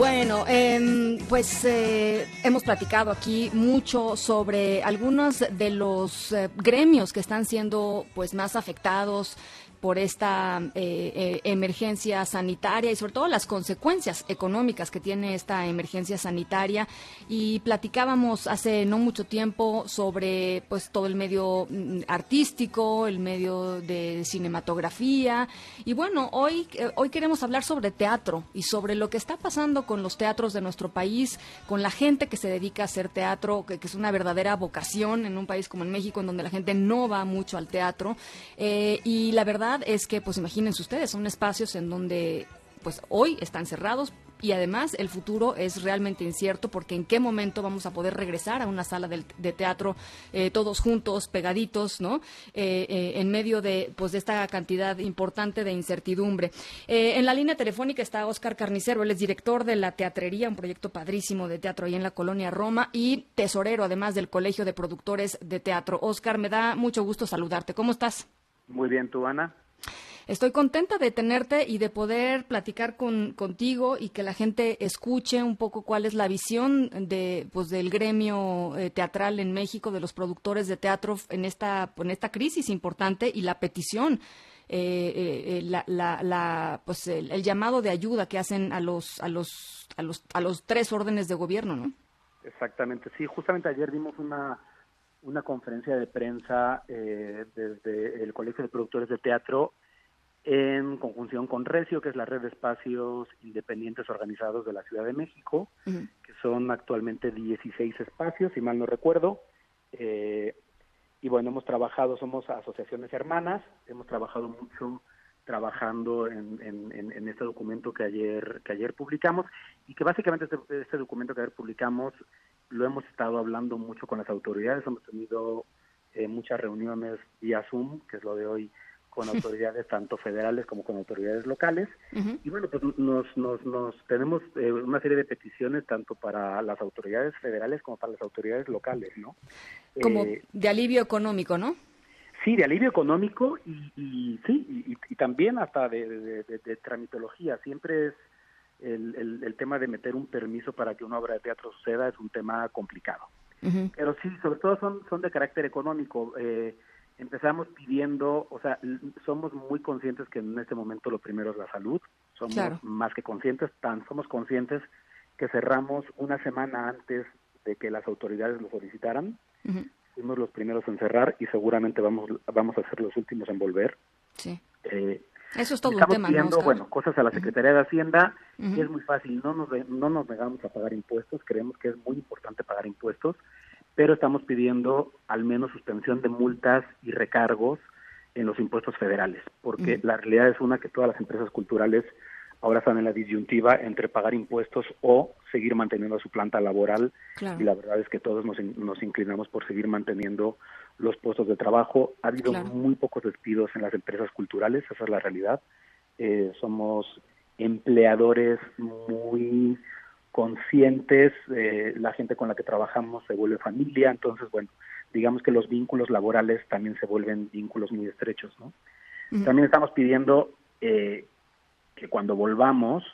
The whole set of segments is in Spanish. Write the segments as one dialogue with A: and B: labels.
A: Bueno, em, pues eh, hemos platicado aquí mucho sobre algunos de los eh, gremios que están siendo pues más afectados por esta eh, eh, emergencia sanitaria y sobre todo las consecuencias económicas que tiene esta emergencia sanitaria. Y platicábamos hace no mucho tiempo sobre pues todo el medio mm, artístico, el medio de cinematografía. Y bueno, hoy eh, hoy queremos hablar sobre teatro y sobre lo que está pasando con los teatros de nuestro país, con la gente que se dedica a hacer teatro, que, es una verdadera vocación en un país como en México en donde la gente no va mucho al teatro. Y la verdad es que, pues imagínense ustedes, son espacios en donde pues hoy están cerrados y además el futuro es realmente incierto porque en qué momento vamos a poder regresar a una sala de, teatro eh, todos juntos, pegaditos, ¿no? Eh, eh, en medio de, pues, de esta cantidad importante de incertidumbre. en la línea telefónica está Oscar Carnicero, él es director de la Teatrería, un proyecto padrísimo de teatro ahí en la colonia Roma y tesorero además del Colegio de Productores de Teatro. Oscar, me da mucho gusto saludarte. ¿Cómo estás?
B: Muy bien, tú, Ana.
A: Estoy contenta de tenerte y de poder platicar con, contigo y que la gente escuche un poco cuál es la visión de, pues, del gremio eh, teatral en México, de los productores de teatro en esta, en esta crisis importante y la petición. Eh, eh, la, la, pues el, llamado de ayuda que hacen a los a los a los a los tres órdenes de gobierno, ¿no?
B: Exactamente, sí. Justamente ayer dimos una una conferencia de prensa desde el Colegio de Productores de Teatro en conjunción con Recio, que es la red de espacios independientes organizados de la Ciudad de México, que son actualmente 16 espacios, si mal no recuerdo. Eh, y bueno, hemos trabajado, somos asociaciones hermanas, hemos trabajado mucho trabajando en, en, este documento que ayer que ayer publicamos y que básicamente este, este, documento que ayer publicamos lo hemos estado hablando mucho con las autoridades, hemos tenido eh, muchas reuniones vía Zoom, que es lo de hoy, con autoridades tanto federales como con autoridades locales. Y bueno, pues nos, nos, nos tenemos eh, una serie de peticiones tanto para las autoridades federales como para las autoridades locales, ¿no?
A: Como eh, de alivio económico, ¿no?
B: Sí, de alivio económico y, y sí, y, también hasta de, de, tramitología. Siempre es el, el, tema de meter un permiso para que una obra de teatro suceda es un tema complicado. Pero sí, sobre todo son, son de carácter económico. Eh, empezamos pidiendo, o sea, somos muy conscientes que en este momento lo primero es la salud, somos más que conscientes, tan somos conscientes que cerramos una semana antes de que las autoridades lo solicitaran, fuimos los primeros en cerrar y seguramente vamos vamos a ser los últimos en volver.
A: Sí. Eh, eso es todo
B: estamos
A: un tema,
B: pidiendo, bueno, cosas a la Secretaría de Hacienda y es muy fácil, no nos, no nos negamos a pagar impuestos, creemos que es muy importante pagar impuestos, pero estamos pidiendo al menos suspensión de multas y recargos en los impuestos federales, porque la realidad es una que todas las empresas culturales ahora están en la disyuntiva entre pagar impuestos o seguir manteniendo su planta laboral y la verdad es que todos nos, nos, inclinamos por seguir manteniendo los puestos de trabajo. Ha habido muy pocos despidos en las empresas culturales, esa es la realidad. Eh, somos empleadores muy conscientes, eh, la gente con la que trabajamos se vuelve familia, entonces, bueno, digamos que los vínculos laborales también se vuelven vínculos muy estrechos, ¿no? También estamos pidiendo eh, que cuando volvamos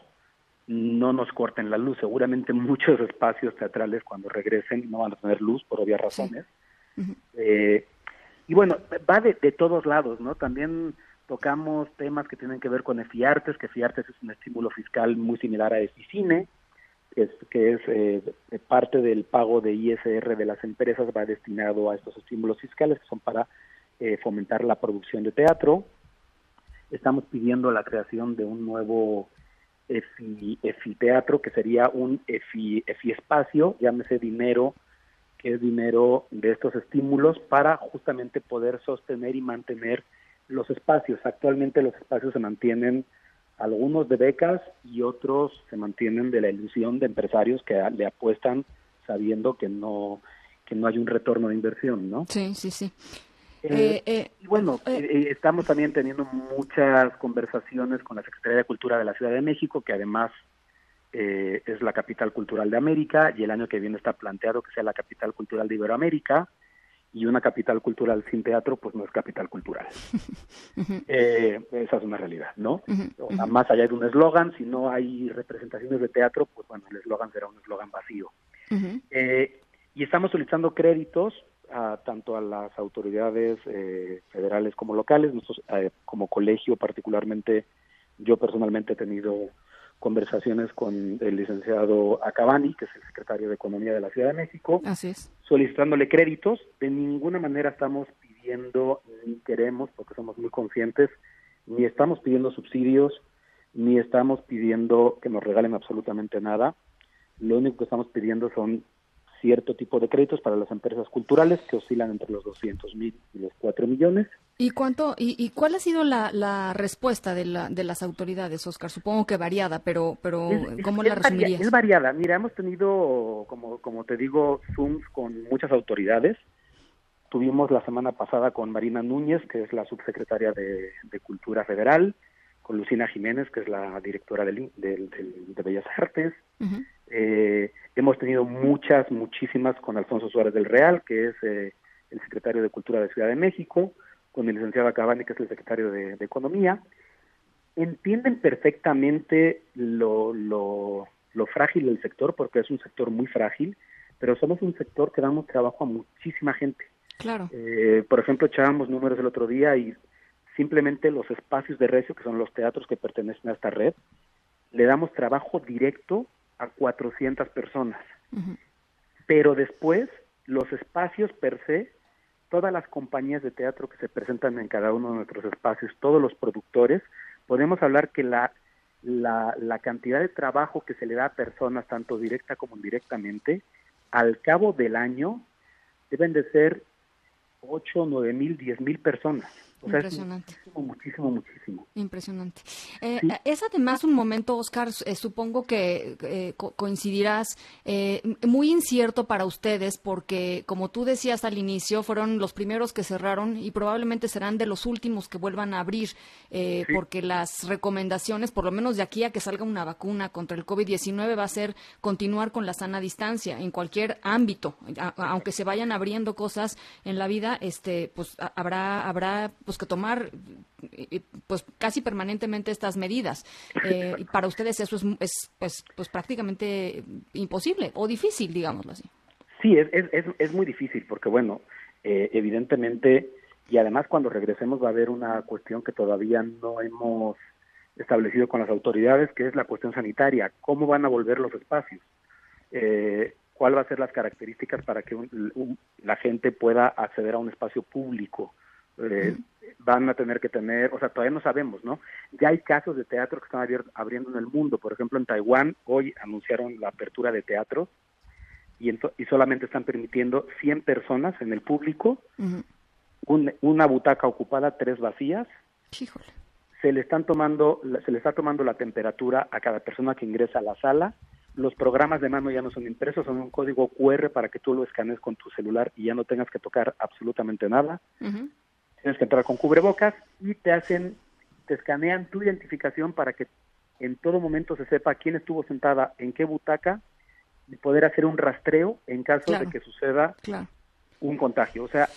B: no nos corten la luz. Seguramente muchos espacios teatrales cuando regresen no van a tener luz por obvias razones. Eh, y bueno, va de, todos lados, ¿no? También tocamos temas que tienen que ver con EFIARTES, que EFIARTES es un estímulo fiscal muy similar a EFICINE, que es, eh, parte del pago de ISR de las empresas va destinado a estos estímulos fiscales que son para eh, fomentar la producción de teatro. Estamos pidiendo la creación de un nuevo EFI, EFI teatro que sería un EFI, EFI espacio, llámese dinero que es dinero de estos estímulos para justamente poder sostener y mantener los espacios. Actualmente los espacios se mantienen algunos de becas y otros se mantienen de la ilusión de empresarios que le apuestan sabiendo que no que no hay un retorno de inversión, ¿no?
A: Sí, sí, sí.
B: Eh, eh, eh y bueno, estamos también teniendo muchas conversaciones con la Secretaría de Cultura de la Ciudad de México, que además es la capital cultural de América, y el año que viene está planteado que sea la capital cultural de Iberoamérica, y una capital cultural sin teatro, pues no es capital cultural. esa es una realidad, ¿no? Más allá de un eslogan, si no hay representaciones de teatro, pues bueno, el eslogan será un eslogan vacío. y estamos solicitando créditos a, tanto a las autoridades eh, federales como locales. Nosotros, eh, como colegio, particularmente, yo personalmente he tenido conversaciones con el licenciado Acabani, que es el secretario de Economía de la Ciudad de México,
A: Así es.
B: solicitándole créditos. De ninguna manera estamos pidiendo ni queremos, porque somos muy conscientes, ni estamos pidiendo subsidios, ni estamos pidiendo que nos regalen absolutamente nada. Lo único que estamos pidiendo son cierto tipo de créditos para las empresas culturales que oscilan entre los 200 mil y los 4 millones.
A: ¿Y cuánto y, cuál ha sido la, respuesta de, la, de las autoridades, Oscar? Supongo que variada, pero pero ¿cómo la resumirías?
B: Es variada. Mira, hemos tenido, como, como te digo, Zooms con muchas autoridades. Tuvimos la semana pasada con Marina Núñez, que es la subsecretaria de, Cultura Federal, con Lucina Jiménez, que es la directora del, del, de Bellas Artes. Eh, hemos tenido muchas, muchísimas con Alfonso Suárez del Real, que es eh, el secretario de Cultura de Ciudad de México, con el licenciado Acabani, que es el secretario de, Economía. Entienden perfectamente lo, lo, frágil del sector, porque es un sector muy frágil, pero somos un sector que damos trabajo a muchísima gente.
A: Claro.
B: Eh, por ejemplo, echábamos números el otro día y simplemente los espacios de recio, que son los teatros que pertenecen a esta red, le damos trabajo directo a 400 personas. Pero después, los espacios per se, todas las compañías de teatro que se presentan en cada uno de nuestros espacios, todos los productores, podemos hablar que la, la, la cantidad de trabajo que se le da a personas, tanto directa como indirectamente, al cabo del año, deben de ser 8, 9 mil, 10 mil personas.
A: Impresionante.
B: muchísimo, muchísimo,
A: Impresionante. Eh, es además un momento, Oscar, eh, supongo que eh, coincidirás, muy incierto para ustedes porque, como tú decías al inicio, fueron los primeros que cerraron y probablemente serán de los últimos que vuelvan a abrir porque las recomendaciones, por lo menos de aquí a que salga una vacuna contra el COVID-19, va a ser continuar con la sana distancia en cualquier ámbito, aunque se vayan abriendo cosas en la vida, este, pues habrá, habrá pues que tomar pues casi permanentemente estas medidas. Eh, y para ustedes eso es, pues, pues prácticamente imposible o difícil, digámoslo así.
B: Sí, es, es, es muy difícil porque, bueno, eh, evidentemente, y además cuando regresemos va a haber una cuestión que todavía no hemos establecido con las autoridades, que es la cuestión sanitaria. ¿Cómo van a volver los espacios? Eh, ¿Cuál va a ser las características para que la gente pueda acceder a un espacio público? Eh, van a tener que tener, o sea, todavía no sabemos, ¿no? Ya hay casos de teatro que están abriendo en el mundo, por ejemplo, en Taiwán hoy anunciaron la apertura de teatro y, y solamente están permitiendo 100 personas en el público, una butaca ocupada, tres vacías. Se le están tomando, se le está tomando la temperatura a cada persona que ingresa a la sala. Los programas de mano ya no son impresos, son un código QR para que tú lo escanees con tu celular y ya no tengas que tocar absolutamente nada tienes que entrar con cubrebocas y te hacen, te escanean tu identificación para que en todo momento se sepa quién estuvo sentada en qué butaca y poder hacer un rastreo en caso de que suceda un contagio. O sea,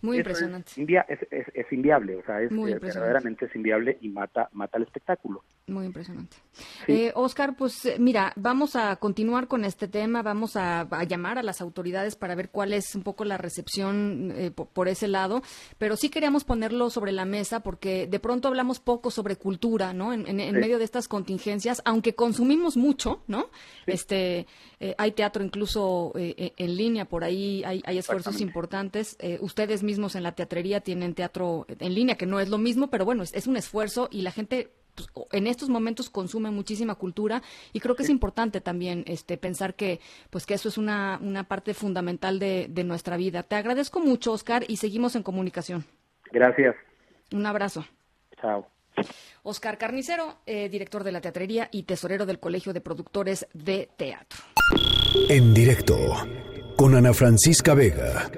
A: muy impresionante.
B: Es, inviable, o sea, es verdaderamente es inviable y mata, mata el espectáculo.
A: Muy impresionante. Eh, Oscar, pues eh, mira, vamos a continuar con este tema, vamos a, llamar a las autoridades para ver cuál es un poco la recepción eh, por, ese lado, pero sí queríamos ponerlo sobre la mesa porque de pronto hablamos poco sobre cultura, ¿no? En, medio de estas contingencias, aunque consumimos mucho, ¿no? Este, hay teatro incluso en línea, por ahí hay, hay esfuerzos importantes. ustedes mismos en la teatrería tienen teatro en línea, que no es lo mismo, pero bueno, es, un esfuerzo y la gente pues, en estos momentos consume muchísima cultura y creo que es importante también este pensar que pues que eso es una, una parte fundamental de, de nuestra vida. Te agradezco mucho, Oscar, y seguimos en comunicación.
B: Gracias.
A: Un abrazo.
B: Chao.
A: Oscar Carnicero, eh, director de la teatrería y tesorero del Colegio de Productores de Teatro.
C: En directo con Ana Francisca Vega.